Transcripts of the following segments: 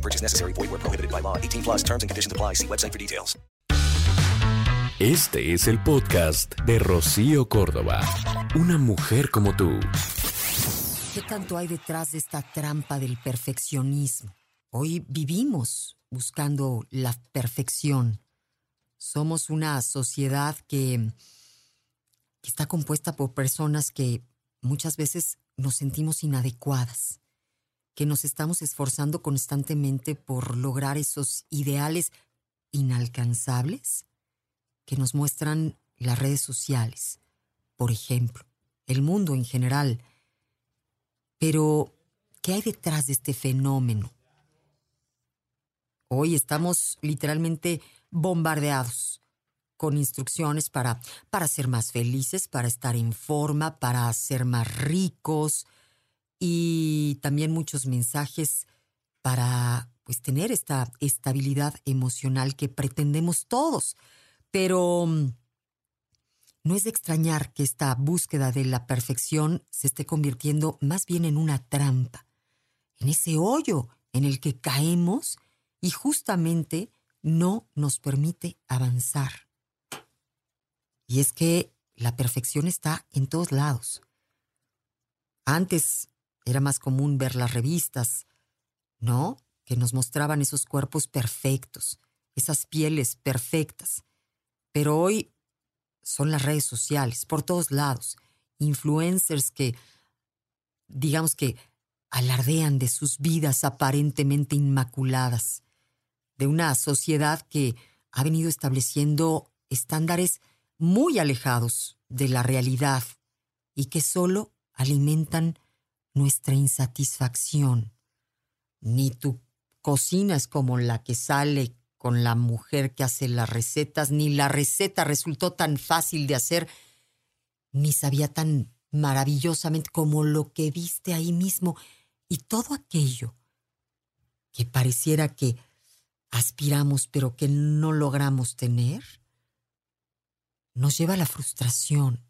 No purchase necessary. Void where prohibited by law. 18 plus terms and conditions apply. See website for details. Este es el podcast de Rocío Córdoba. Una mujer como tú. ¿Qué tanto hay detrás de esta trampa del perfeccionismo? Hoy vivimos buscando la perfección. Somos una sociedad que, que está compuesta por personas que muchas veces nos sentimos inadecuadas que nos estamos esforzando constantemente por lograr esos ideales inalcanzables que nos muestran las redes sociales, por ejemplo, el mundo en general. Pero, ¿qué hay detrás de este fenómeno? Hoy estamos literalmente bombardeados con instrucciones para, para ser más felices, para estar en forma, para ser más ricos, y también muchos mensajes para pues tener esta estabilidad emocional que pretendemos todos. Pero mm, no es de extrañar que esta búsqueda de la perfección se esté convirtiendo más bien en una trampa, en ese hoyo en el que caemos y justamente no nos permite avanzar. Y es que la perfección está en todos lados. Antes era más común ver las revistas, ¿no? Que nos mostraban esos cuerpos perfectos, esas pieles perfectas. Pero hoy son las redes sociales, por todos lados, influencers que, digamos que, alardean de sus vidas aparentemente inmaculadas, de una sociedad que ha venido estableciendo estándares muy alejados de la realidad y que solo alimentan nuestra insatisfacción. Ni tu cocina es como la que sale con la mujer que hace las recetas, ni la receta resultó tan fácil de hacer, ni sabía tan maravillosamente como lo que viste ahí mismo. Y todo aquello que pareciera que aspiramos pero que no logramos tener, nos lleva a la frustración,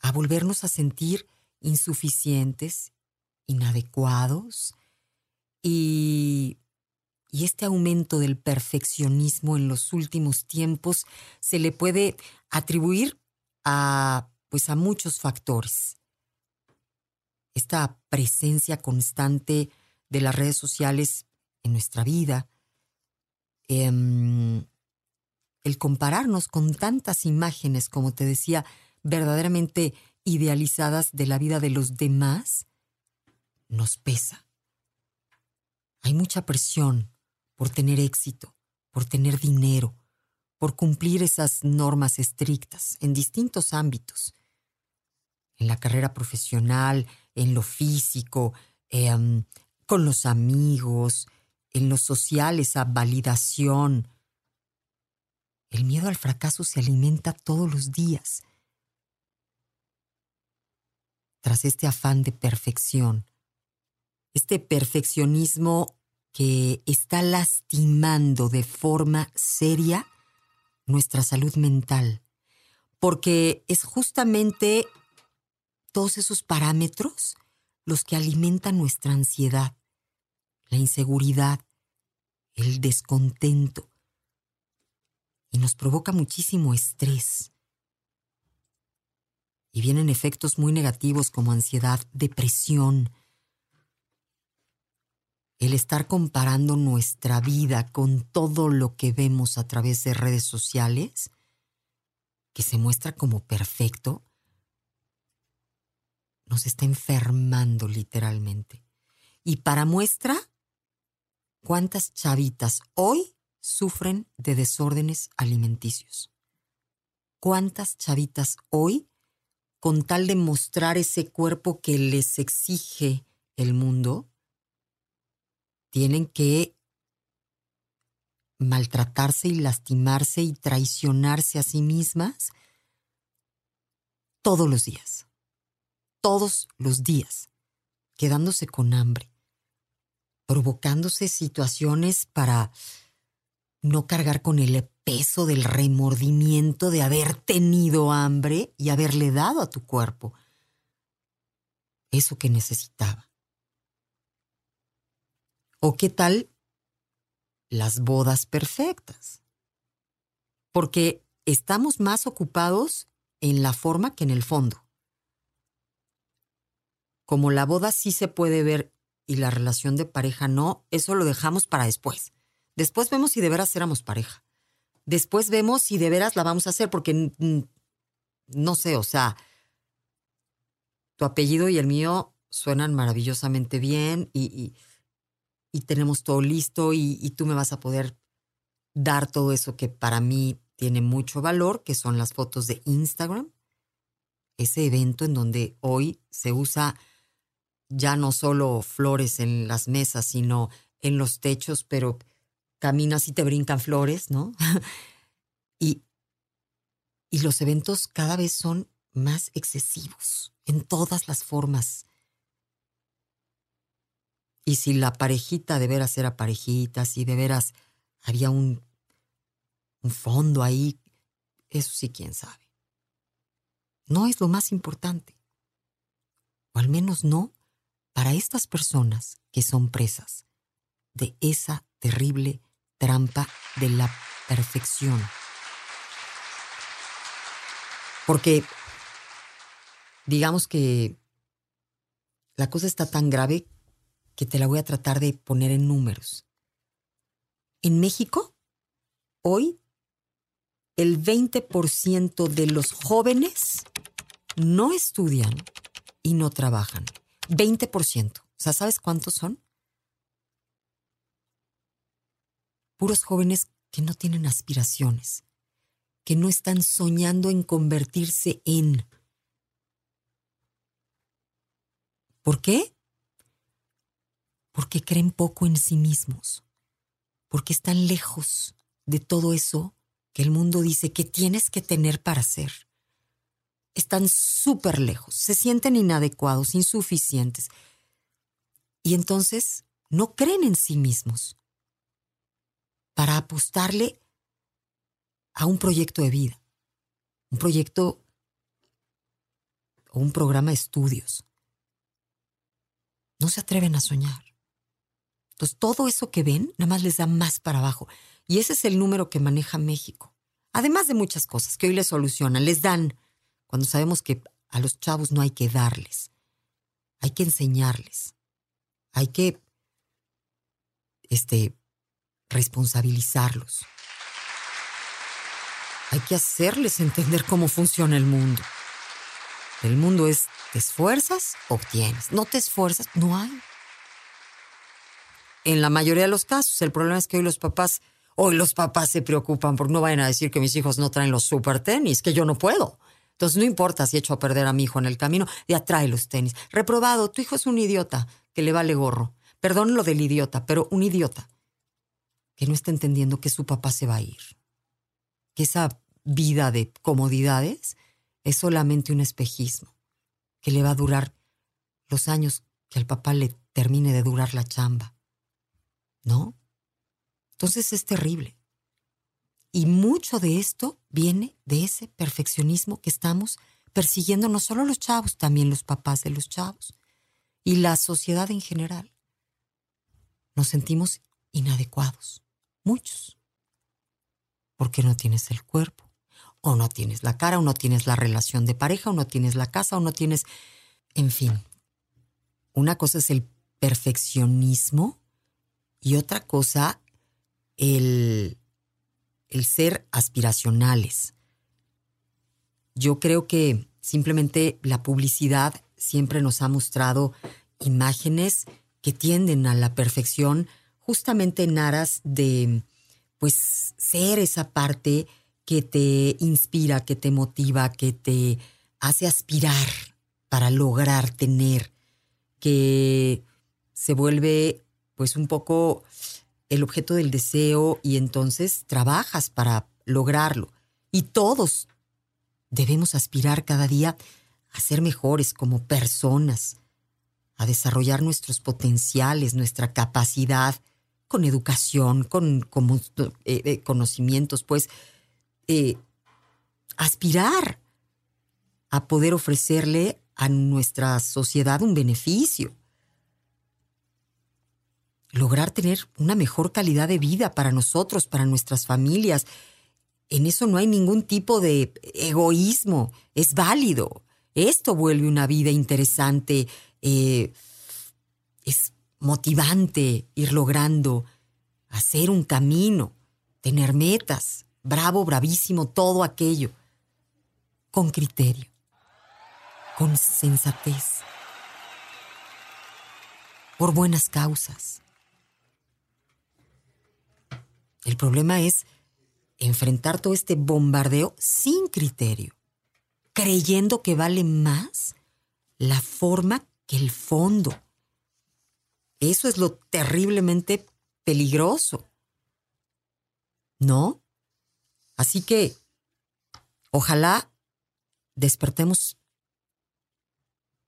a volvernos a sentir insuficientes, inadecuados y, y este aumento del perfeccionismo en los últimos tiempos se le puede atribuir a pues a muchos factores. Esta presencia constante de las redes sociales en nuestra vida, em, el compararnos con tantas imágenes, como te decía, verdaderamente idealizadas de la vida de los demás, nos pesa. Hay mucha presión por tener éxito, por tener dinero, por cumplir esas normas estrictas en distintos ámbitos. En la carrera profesional, en lo físico, em, con los amigos, en lo social, esa validación. El miedo al fracaso se alimenta todos los días tras este afán de perfección, este perfeccionismo que está lastimando de forma seria nuestra salud mental, porque es justamente todos esos parámetros los que alimentan nuestra ansiedad, la inseguridad, el descontento, y nos provoca muchísimo estrés y vienen efectos muy negativos como ansiedad, depresión. El estar comparando nuestra vida con todo lo que vemos a través de redes sociales, que se muestra como perfecto, nos está enfermando literalmente. Y para muestra, ¿cuántas chavitas hoy sufren de desórdenes alimenticios? ¿Cuántas chavitas hoy con tal de mostrar ese cuerpo que les exige el mundo, tienen que maltratarse y lastimarse y traicionarse a sí mismas todos los días, todos los días, quedándose con hambre, provocándose situaciones para no cargar con el peso del remordimiento de haber tenido hambre y haberle dado a tu cuerpo eso que necesitaba. ¿O qué tal las bodas perfectas? Porque estamos más ocupados en la forma que en el fondo. Como la boda sí se puede ver y la relación de pareja no, eso lo dejamos para después. Después vemos si de veras éramos pareja. Después vemos si de veras la vamos a hacer, porque no sé, o sea, tu apellido y el mío suenan maravillosamente bien y, tenemos todo listo y, y tú me vas a poder dar todo eso que para mí tiene mucho valor, que son las fotos de Instagram, ese evento en donde hoy se usa ya no solo flores en las mesas, sino en los techos, pero caminas y te brincan flores, ¿no? y, y los eventos cada vez son más excesivos en todas las formas. Y si la parejita de veras era parejita, si de veras había un, un fondo ahí, eso sí, quién sabe. No es lo más importante. O al menos no para estas personas que son presas de esa terrible trampa de la perfección. Porque digamos que la cosa está tan grave que te la voy a tratar de poner en números. En México, hoy, el 20% de los jóvenes no estudian y no trabajan. 20%. O sea, ¿sabes cuántos son? Puros jóvenes que no tienen aspiraciones, que no están soñando en convertirse en ¿Por qué? Porque creen poco en sí mismos, porque están lejos de todo eso que el mundo dice que tienes que tener para ser. Están súper lejos, se sienten inadecuados, insuficientes. Y entonces no creen en sí mismos para apostarle a un proyecto de vida, un proyecto o un programa de estudios no se atreven a soñar. Entonces, todo eso que ven, nada más les da más para abajo. Y ese es el número que maneja México. Además de muchas cosas que hoy les solucionan, les dan, cuando sabemos que a los chavos no hay que darles, hay que enseñarles, hay que este, responsabilizarlos. Hay que hacerles entender cómo funciona el mundo. El mundo es, te esfuerzas, obtienes. No te esfuerzas, no hay. En la mayoría de los casos, el problema es que hoy los papás, hoy los papás se preocupan porque no vayan a decir que mis hijos no traen los super tenis, que yo no puedo. Entonces no importa si he hecho a perder a mi hijo en el camino, ya trae los tenis. Reprobado, tu hijo es un idiota que le vale gorro. Perdón lo del idiota, pero un idiota que no está entendiendo que su papá se va a ir. Que esa vida de comodidades es solamente un espejismo que le va a durar los años que al papá le termine de durar la chamba. ¿No? Entonces es terrible. Y mucho de esto viene de ese perfeccionismo que estamos persiguiendo no solo los chavos, también los papás de los chavos y la sociedad en general. Nos sentimos inadecuados, muchos, porque no tienes el cuerpo, o no tienes la cara, o no tienes la relación de pareja, o no tienes la casa, o no tienes... En fin, una cosa es el perfeccionismo y otra cosa el, el ser aspiracionales. Yo creo que simplemente la publicidad siempre nos ha mostrado imágenes que tienden a la perfección justamente en aras de pues ser esa parte que te inspira, que te motiva, que te hace aspirar para lograr tener, que se vuelve pues un poco el objeto del deseo y entonces trabajas para lograrlo. Y todos debemos aspirar cada día a ser mejores como personas, a desarrollar nuestros potenciales, nuestra capacidad, con educación, con, eh, eh, conocimientos, pues eh, aspirar a poder ofrecerle a nuestra sociedad un beneficio. Lograr tener una mejor calidad de vida para nosotros, para nuestras familias. En eso no hay ningún tipo de egoísmo, es válido. Esto vuelve una vida interesante, es motivante ir logrando hacer un camino, tener metas, bravo, bravísimo, todo aquello, con criterio, con sensatez, por buenas causas. El problema es enfrentar todo este bombardeo sin criterio, creyendo que vale más la forma que el fondo eso es lo terriblemente peligroso. ¿No? Así que, ojalá despertemos,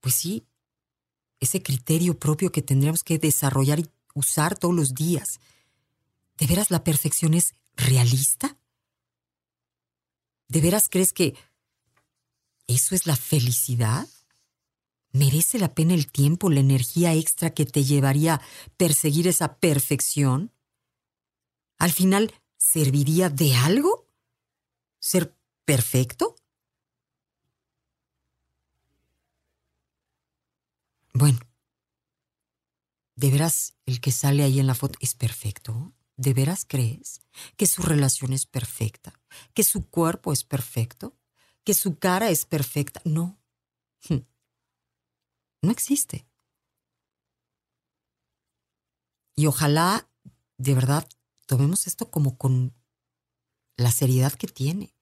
pues sí, ese criterio propio que tendríamos que desarrollar y usar todos los días. ¿De veras la perfección es realista? ¿De veras crees que eso es la felicidad? ¿Merece la pena el tiempo, la energía extra que te llevaría perseguir esa perfección? ¿Al final serviría de algo? ¿Ser perfecto? Bueno, ¿de veras el que sale ahí en la foto es perfecto? ¿De veras crees que su relación es perfecta? ¿Que su cuerpo es perfecto? ¿Que su cara es perfecta? No. No existe. Y ojalá, de verdad, tomemos esto como con la seriedad que tiene.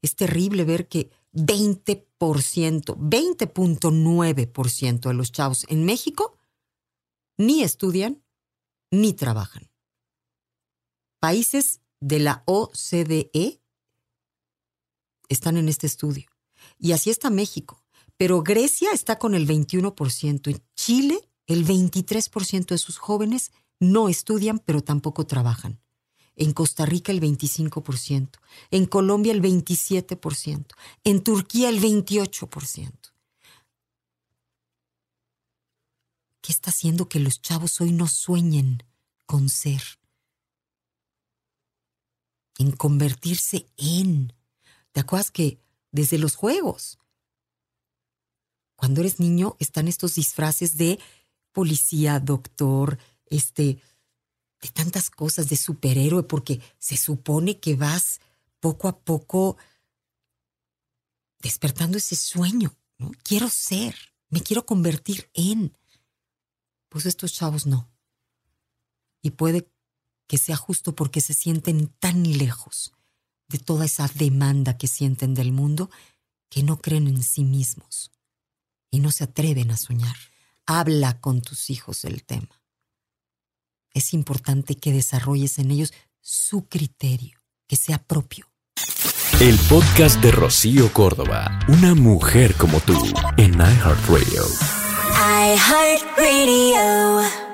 Es terrible ver que 20%, 20.9% de los chavos en México ni estudian ni trabajan. Países de la OCDE están en este estudio. Y así está México pero Grecia está con el 21%. En Chile, el 23% de sus jóvenes no estudian, pero tampoco trabajan. En Costa Rica el 25%, en Colombia el 27%, en Turquía el 28%. ¿Qué está haciendo que los chavos hoy no sueñen con ser? En convertirse en. ¿Te acuerdas que desde los juegos cuando eres niño están estos disfraces de policía, doctor, este, de tantas cosas, de superhéroe, porque se supone que vas poco a poco despertando ese sueño. Quiero ser, me quiero convertir en. Pues estos chavos no. Y puede que sea justo porque se sienten tan lejos de toda esa demanda que sienten del mundo que no creen en sí mismos y no se atreven a soñar. Habla con tus hijos del tema. Es importante que desarrolles en ellos su criterio, que sea propio. El podcast de Rocío Córdoba, una mujer como tú, en iHeartRadio. iHeartRadio.